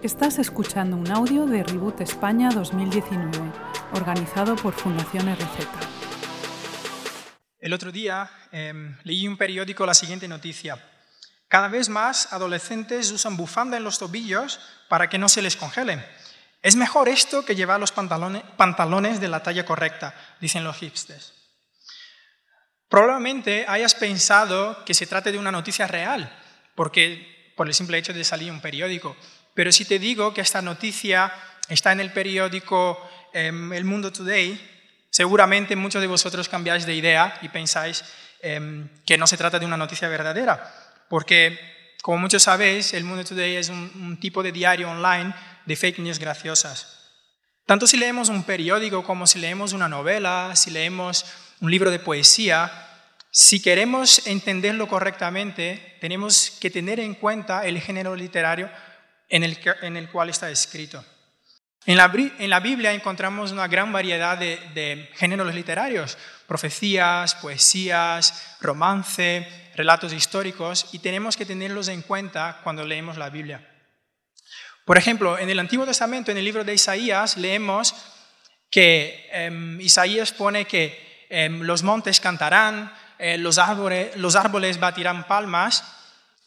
Estás escuchando un audio de Reboot España 2019, organizado por Fundación RZ. El otro día em, leí un periódico la siguiente noticia. Cada vez más adolescentes usan bufanda en los tobillos para que no se les congelen. Es mejor esto que llevar los pantalones, pantalones de la talla correcta, dicen los hipsters. Probablemente hayas pensado que se trate de una noticia real, porque por el simple hecho de salir un periódico. Pero si te digo que esta noticia está en el periódico em, El Mundo Today, seguramente muchos de vosotros cambiáis de idea y pensáis em, que no se trata de una noticia verdadera, porque como muchos sabéis, El Mundo Today es un tipo de diario online de fake news graciosas. Tanto si leemos un periódico como si leemos una novela, si leemos un libro de poesía, si queremos entenderlo correctamente, tenemos que tener en cuenta el género literario en el, en el cual está escrito. En la, en la, Biblia encontramos una gran variedad de, de, géneros literarios, profecías, poesías, romance, relatos históricos, y tenemos que tenerlos en cuenta cuando leemos la Biblia. Por ejemplo, en el Antiguo Testamento, en el libro de Isaías, leemos que eh, Isaías pone que Em, los montes cantarán, eh, los, árboles, los árboles batirán palmas,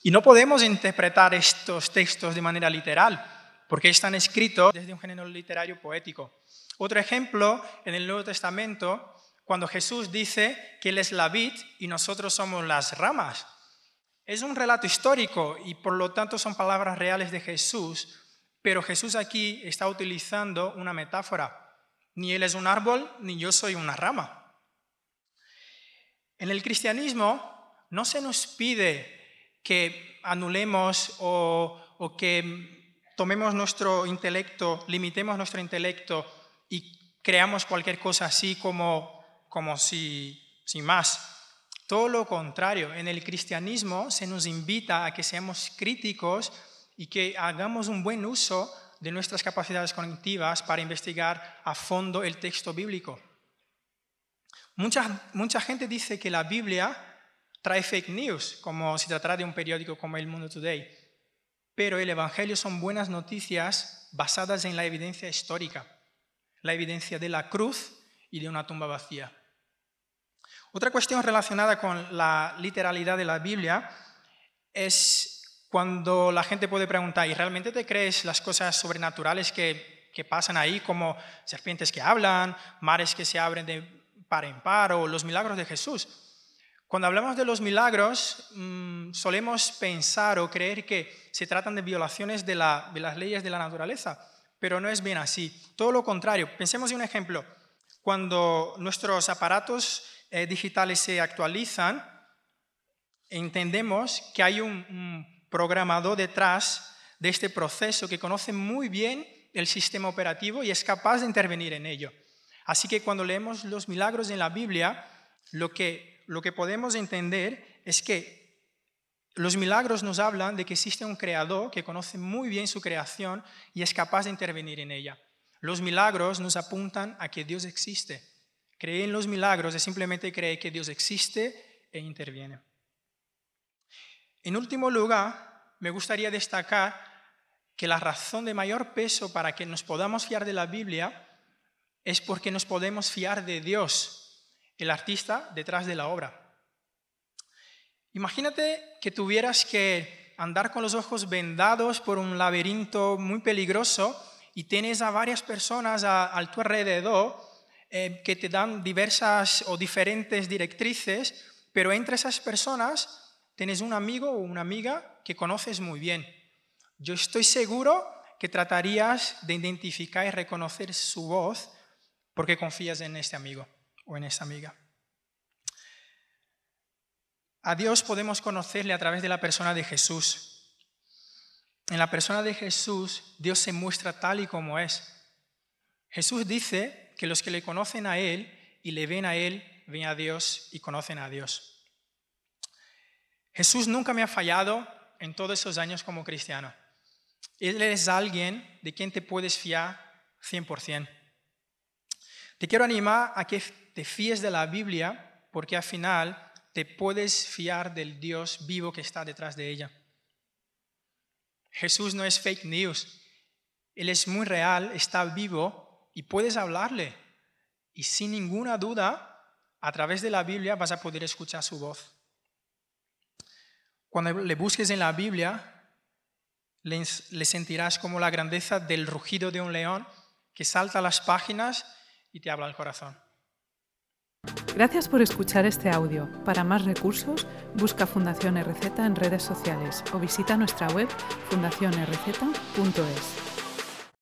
y no podemos interpretar estos textos de manera literal, porque están escritos desde un género literario poético. Otro ejemplo, en el Nuevo Testamento, cuando Jesús dice que Él es la vid y nosotros somos las ramas. Es un relato histórico y por lo tanto son palabras reales de Jesús, pero Jesús aquí está utilizando una metáfora. Ni Él es un árbol, ni yo soy una rama. En el cristianismo no se nos pide que anulemos o, que tomemos nuestro intelecto, limitemos nuestro intelecto y creamos cualquier cosa así como, como si, sin más. Todo lo contrario, en el cristianismo se nos invita a que seamos críticos y que hagamos un buen uso de nuestras capacidades cognitivas para investigar a fondo el texto bíblico. Mucha, mucha gente dice que la Biblia trae fake news, como si tratara de un periódico como El Mundo Today. Pero el Evangelio son buenas noticias basadas en la evidencia histórica, la evidencia de la cruz y de una tumba vacía. Otra cuestión relacionada con la literalidad de la Biblia es cuando la gente puede preguntar, ¿y realmente te crees las cosas sobrenaturales que, que pasan ahí, como serpientes que hablan, mares que se abren de par en par o los milagros de Jesús. Cuando hablamos de los milagros, mm, solemos pensar o creer que se tratan de violaciones de, las leyes de la naturaleza, pero no es bien así. Todo lo contrario. Pensemos en un ejemplo. Cuando nuestros aparatos eh, digitales se actualizan, entendemos que hay un programador detrás de este proceso que conoce muy bien el sistema operativo y es capaz de intervenir en ello. Así que cuando leemos los milagros en la Biblia, lo que, lo que podemos entender es que los milagros nos hablan de que existe un creador que conoce muy bien su creación y es capaz de intervenir en ella. Los milagros nos apuntan a que Dios existe. Creer en los milagros es simplemente creer que Dios existe e interviene. En último lugar, me gustaría destacar que la razón de mayor peso para que nos podamos fiar de la Biblia es porque nos podemos fiar de Dios, el artista detrás de la obra. Imagínate que tuvieras que andar con los ojos vendados por un laberinto muy peligroso y tienes a varias personas a, tu alrededor eh, que te dan diversas o diferentes directrices, pero entre esas personas tienes un amigo o una amiga que conoces muy bien. Yo estoy seguro que tratarías de identificar y reconocer su voz porque confías en este amigo o en esta amiga. A Dios podemos conocerle a través de la persona de Jesús. En la persona de Jesús, Dios se muestra tal y como es. Jesús dice que los que le conocen a Él y le ven a Él, ven a Dios y conocen a Dios. Jesús nunca me ha fallado en todos esos años como cristiano. Él es alguien de quien te puedes fiar 100%. Te quiero animar a que te fíes de la Biblia porque al final te puedes fiar del Dios vivo que está detrás de ella. Jesús no es fake news. Él es muy real, está vivo y puedes hablarle. Y sin ninguna duda, a través de la Biblia vas a poder escuchar su voz. Cuando le busques en la Biblia, le, sentirás como la grandeza del rugido de un león que salta las páginas y te habla al corazón. Gracias por escuchar este audio. Para más recursos, busca Fundación RZ en redes sociales o visita nuestra web fundacionrz.es.